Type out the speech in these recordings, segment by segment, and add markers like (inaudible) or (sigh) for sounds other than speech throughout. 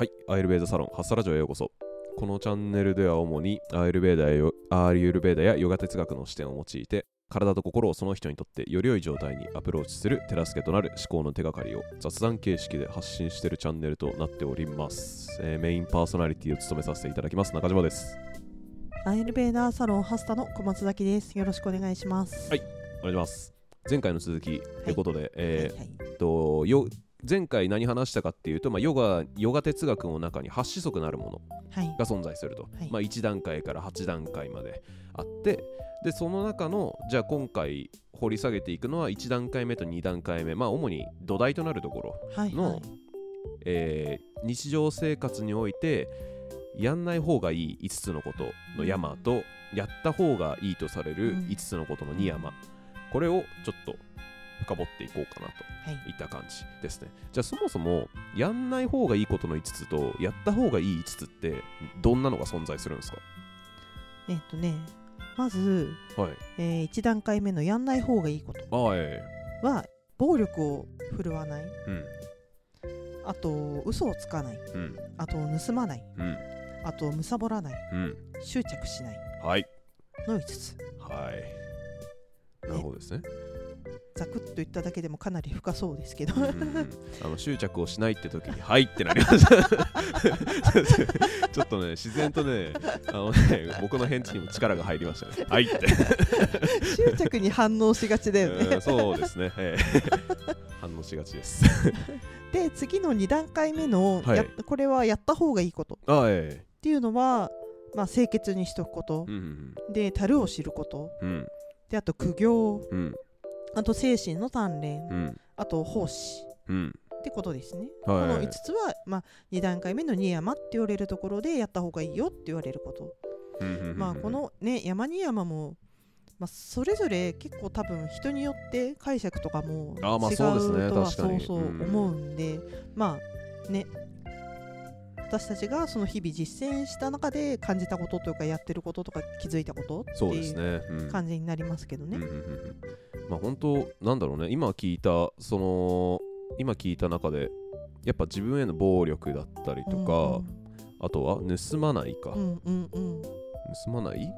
はい、アイルベーダサロンハッサラジオへようこそ。このチャンネルでは主にアイルベーダやヨアーユルベーダやヨガ哲学の視点を用いて体と心をその人にとってより良い状態にアプローチする手助けとなる思考の手がかりを雑談形式で発信しているチャンネルとなっております、えーメインパーソナリティを務めさせていただきます中島です。アイルベーダーサロンハスタの小松崎です。よろしくお願いします。はいお願いします。前回の続きということで、えーはいはいとよ前回何話したかっていうと、まあ、ヨガヨガ哲学の中に8子則なるものはい。が存在すると、はい。まあ、1段階から8段階まであってでその中のじゃあ今回掘り下げていくのは1段階目と2段階目まあ主に土台となるところ、のはいはい。えー日常生活においてやんない方がいい5つのことの山と、やった方がいいとされるうん。5つのことの2山、これをちょっと深掘っていこうかなとはいいった感じですね。じゃあそもそもやんない方がいいことの5つとやった方がいい5つってどんなのが存在するんですか？えっとね、まず、はい。えー、1段階目のやんない方がいいことは暴力を振るわない、えあと嘘をつかない、うん。うん。あと盗まない、うん。あとむさぼらない、うん。執着しないはい。の5つ。はい。なるほどですね。ざくっと言っただけでもかなり深そうですけど、うんうんうん。(laughs) あの執着をしないって時に「はい」ってなりました (laughs) ちょっとね自然とねあのね僕の返事にも力が入りましたね「はい」って。執着に反応しがちだよね。うんそうですね、ええ。反応しがちです。(laughs) で、次の2段階目の、はい。やこれはやった方がいいこと。っあえていうのは、まあ、清潔にしとくこと。え、うん。で、樽を知ること、うん。であと苦行。うんあと精神の鍛錬。うん。あと奉仕。うん。ってことですね、はい。この5つは、まあ、2段階目の二山って言われるところでやった方がいいよって言われること、まあこのね山二山も、まあ、それぞれ結構多分人によって解釈とかも違うとはそうそううん。思うんで、まあね。私たちがその日々実践した中で感じたことというかやってることとか気づいたことっていう感じになりますけどね。うんうんうんうんまあ本当なんだろうね。今聞いたその今聞いた中でやっぱ自分への暴力だったりとか、あとは盗まないか、うんうんうん。うん盗まない？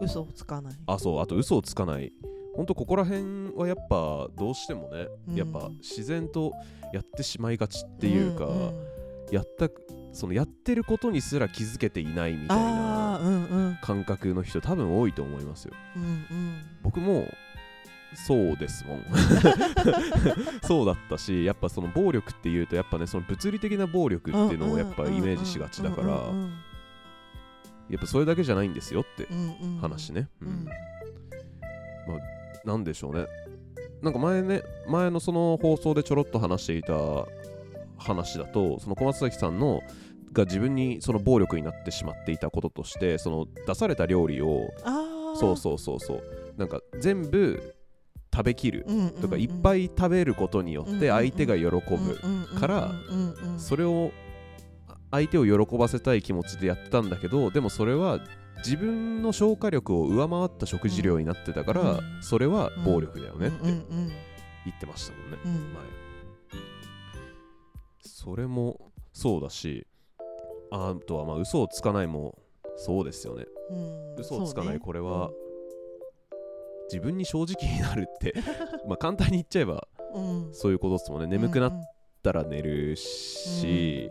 嘘をつかない。あそう。あと嘘をつかない。本当ここら辺はやっぱどうしてもね、うん。やっぱ自然とやってしまいがちっていうか、んん。やったそのやってることにすら気づけていないみたいなああうんうん。感覚の人多分多いと思いますよ。うんうん。僕もそうですもん。(laughs) そうだったしやっぱその暴力っていうとやっぱねその物理的な暴力っていうのをやっぱイメージしがちだからやっぱそれだけじゃないんですよって話ね、ううん。んなんでしょうね。なんか前ね前のその放送でちょろっと話していた話だとその小松崎さんのが自分にその暴力になってしまっていたこととしてその出された料理をああそうそうそうそう。なんか全部食べきるうんとかいっぱいい食べることによって相手が喜ぶからそれを相手を喜ばせたい気持ちでやってたんだけどでもそれは自分の消化力を上回った食事量になってたから、うん。それは暴力だよねって言ってましたもんね、うん。前。それもそうだしあとはまあ嘘をつかないもそうですよね。うん。嘘をつかないこれは自分に正直になるって (laughs) まあ簡単に言っちゃえばうん。そういうことですもんね。眠くなっうんたら寝るし、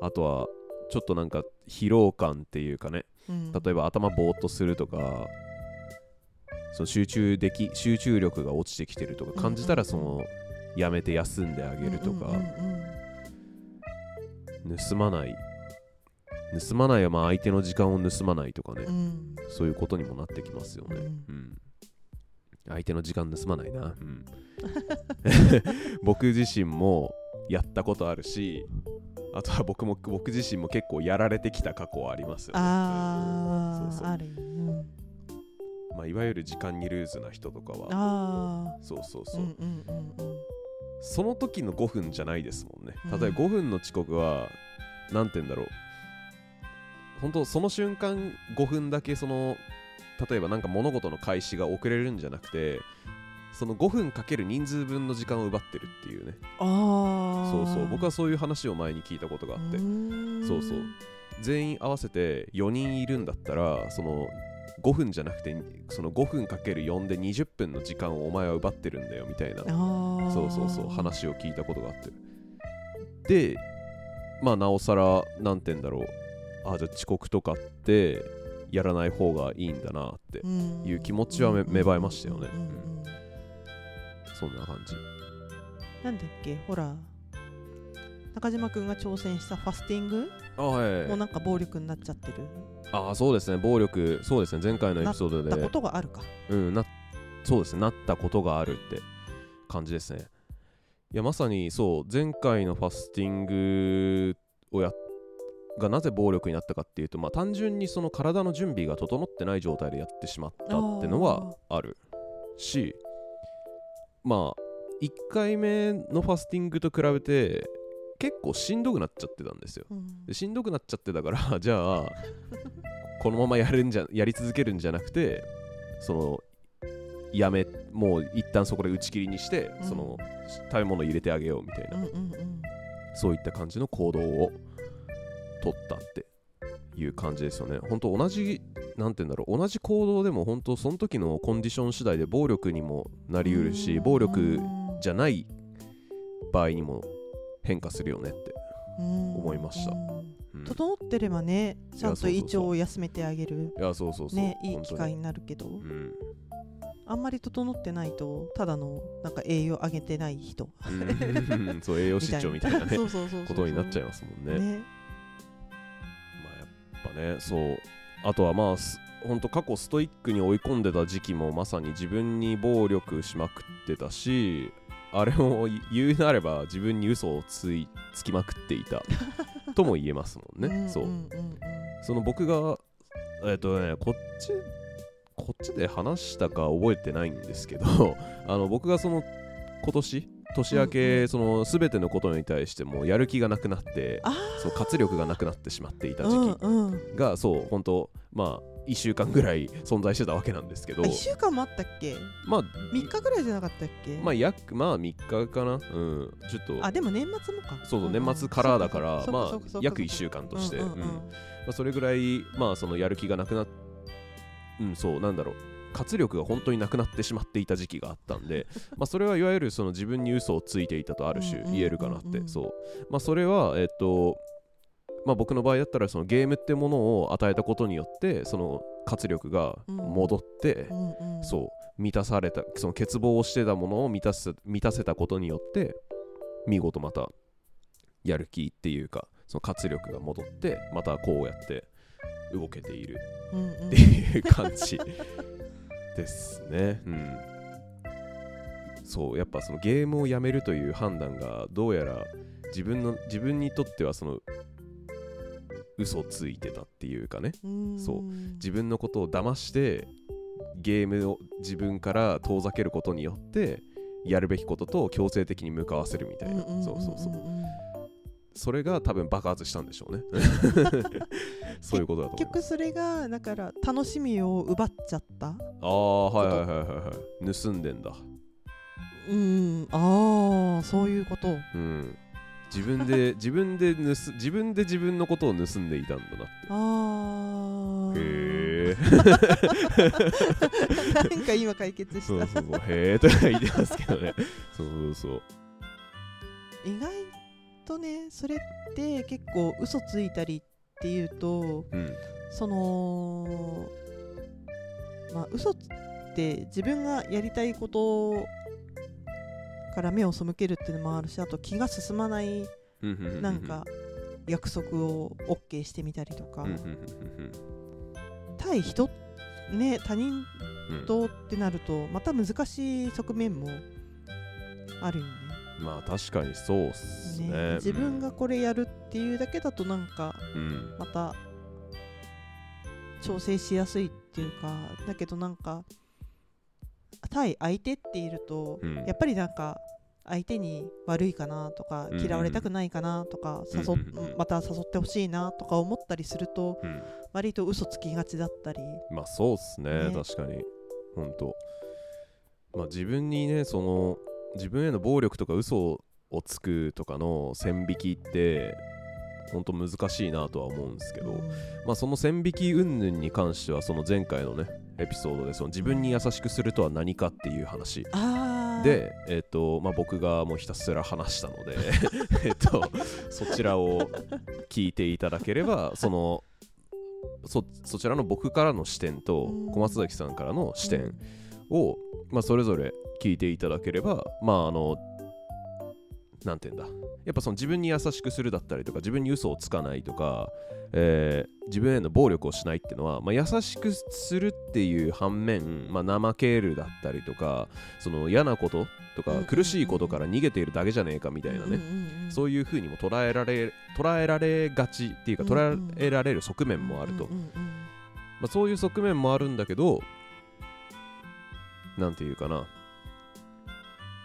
あとはちょっとなんか疲労感っていうかね。うん。例えば頭ぼーっとするとかその集中でき集中力が落ちてきてるとか感じたらそのやめて休んであげるとか。盗まない盗まないはまあ相手の時間を盗まないとかね。うん。そういうことにもなってきますよね。うん。うん。相手の時間盗まないな、うん、(laughs) 僕自身もやったことあるしあとは僕も僕自身も結構やられてきた過去はありますよね。あそうそう。ああるうん。まあ、いわゆる時間にルーズな人とかは。あそうそうそう、あうんうんうんうん。その時の5分じゃないですもんね。うん。例えば5分の遅刻は何て言うんだろう本当その瞬間5分だけその例えばなんか物事の開始が遅れるんじゃなくてその5分かける人数分の時間を奪ってるっていうね。ああそうそう。僕はそういう話を前に聞いたことがあって。そうそう。全員合わせて4人いるんだったらその5分じゃなくてその5分かける4で20分の時間をお前は奪ってるんだよみたいな。そうそうそう。話を聞いたことがあって。でまあなおさら何て言うんだろうあじゃあ遅刻とかってやらない方がいいんだなっていう気持ちは芽生えましたよね。そんな感じ。なんだっけ？ほら。中島君が挑戦したファスティング？あ、はい、もうなんか暴力になっちゃってる？ああそうですね。暴力そうですね。前回のエピソードで。なったことがあるか。うんなそうですね。なったことがあるって感じですね。いやまさにそう。前回のファスティングをやがなぜ暴力になったかっていうと、まあ、単純にその体の準備が整ってない状態でやってしまったってのはあるしまあ1回目のファスティングと比べて結構しんどくなっちゃってたんですよ、うん、でしんどくなっちゃってたから (laughs) じゃあこのままやるんじゃやり続けるんじゃなくてそのやめもう一旦そこで打ち切りにして、うん、その食べ物入れてあげようみたいな、うんうんうん、そういった感じの行動を取ったっていう感じですよね。本当同じ何て言うんだろう。同じ行動でも本当その時のコンディション次第で暴力にもなりうるし暴力じゃない場合にも変化するよねって思いました、うん、整ってればねちゃんと胃腸を休めてあげる。いやそうそうそう。ねいい機会になるけど、うん、あんまり整ってないとただのなんか栄養上げてない人、うん、そう栄養失調みたいなね。(laughs) ことになっちゃいますもんね。ねぱねそうあとはまあ本当過去ストイックに追い込んでた時期もまさに自分に暴力しまくってたしあれを言うなれば自分に嘘をついつきまくっていたとも言えますもんね。そう。その僕が、えっ、ー、とね、こっち、こっちで話したか覚えてないんですけど、あの僕がその今年、年明け、その全てのことに対してもやる気がなくなってそう活力がなくなってしまっていた時期が、そう本当まあ1週間ぐらい存在してたわけなんですけど。1週間もあったっけ？まあ3日ぐらいじゃなかったっけ？まあ約まあ3日かな？うん。ちょっと。あでも年末もか。そうそう年末からだからまあ約1週間として。それぐらいまあそのやる気がなくなっうんそうなんだろう活力が本当になくなってしまっていた時期があったんで (laughs) まあそれはいわゆるその自分に嘘をついていたとある種言えるかなってそう。まあそれはえっとまあ、僕の場合だったらそのゲームってものを与えたことによってその活力が戻って、うんうん、そう。満たされたその欠乏をしてたものを満たす満たせたことによって見事またやる気っていうかその活力が戻ってまたこうやって動けているっていう感じ (laughs) ですね。うん、そうやっぱそのゲームをやめるという判断がどうやら自分の自分にとってはその嘘ついてたっていうかね。そう。自分のことを騙してゲームを自分から遠ざけることによってやるべきことと強制的に向かわせるみたいな。そうそうそう。それが多分爆発したんでしょうね (laughs) そういうことだと結局それがだから楽しみを奪っちゃった。ああはいはいはいはいはい。盗んでんだ。うん。ああそういうこと。うん。自分で (laughs) 自分で盗自分で自分のことを盗んでいたんだなって。あへえなんか今解決した。そうそうそう。へえとか言ってますけどね。そうそうそう。意外とねそれって結構嘘ついたりっていうと、うん、そのまあ嘘って自分がやりたいことから目を背けるっていうのもあるしあと気が進まないなんか約束を OK してみたりとか。対人ね他人とってなるとまた難しい側面もあるよね。まあ確かにそうっすね、ね、自分がこれやるっていうだけだとなんかまた調整しやすいっていうかだけどなんか対相手っていると、うん、やっぱりなんか相手に悪いかなとか、嫌われたくないかなとか誘、うん。また誘ってほしいなとか思ったりすると、うん、割と嘘つきがちだったり。まあそうっすね、ね、確かに。本当。まあ、自分にねその自分への暴力とか嘘をつくとかの線引きって本当難しいなとは思うんですけど、まあ、その線引き云々に関してはその前回のねエピソードでその自分に優しくするとは何かっていう話。で、えーとまあ、僕がもうひたすら話したので (laughs) えとそちらを聞いていただければそのそそちらの僕からの視点と小松崎さんからの視点を、まあ、それぞれ聞いていただければまああのなんて言うんだ。やっぱその自分に優しくするだったりとか自分に嘘をつかないとか、えー、自分への暴力をしないっていうのは、まあ、優しくするっていう反面、まあ、怠けるだったりとかその嫌なこととか苦しいことから逃げているだけじゃねえかみたいなね、そういうふうにも捉えられ捉えられがちっていうか捉えられる側面もあると、まあ、そういう側面もあるんだけどなんていうかな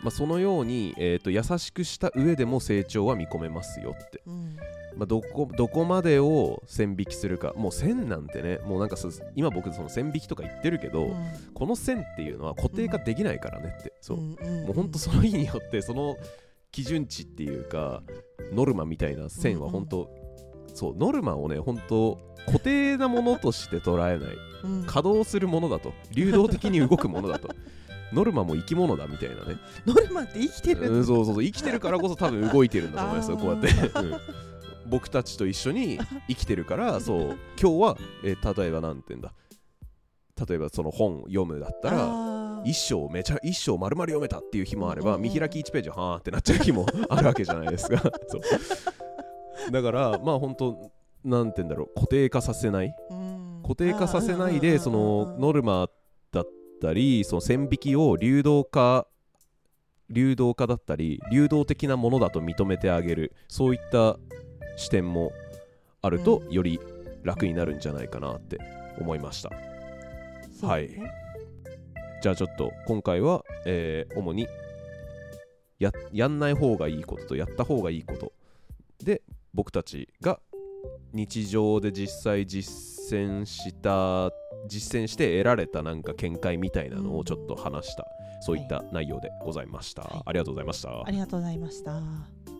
まあ、そのように、えーと、優しくした上でも成長は見込めますよって、うん、まあ、どこどこまでを線引きするか。もう線なんてねもうなんか今僕その線引きとか言ってるけど、うん、この線っていうのは固定化できないからねって、そう、もうほんとその日によってその基準値っていうかノルマみたいな線は本当、うんうん、そうノルマをね本当固定なものとして捉えない、うん、稼働するものだと。流動的に動くものだとノルマも生き物だみたいなね。ノルマって生きてる、うん、そうそうそう。生きてるからこそ多分動いてるんだと思いますよこうやって、うん、僕たちと一緒に生きてるから (laughs) そう。今日は、えー、例えば何て言うんだ。例えばその本読むだったら一章めちゃ一章丸々読めたっていう日もあれば見開き1ページはーってなっちゃう日も (laughs) あるわけじゃないですか。そう。だからまあ本当なんて言うんだろう。固定化させない。固定化させないでそのノルマったりその線引きを流動化流動化だったり流動的なものだと認めてあげる。そういった視点もあると、より楽になるんじゃないかなって思いました、はい。じゃあちょっと今回は、えー、主にややんない方がいいこととやった方がいいことで僕たちが日常で実際実践した実践して得られたなんか見解みたいなのをちょっと話した、そういった内容でございました、はい、ありがとうございました。ありがとうございました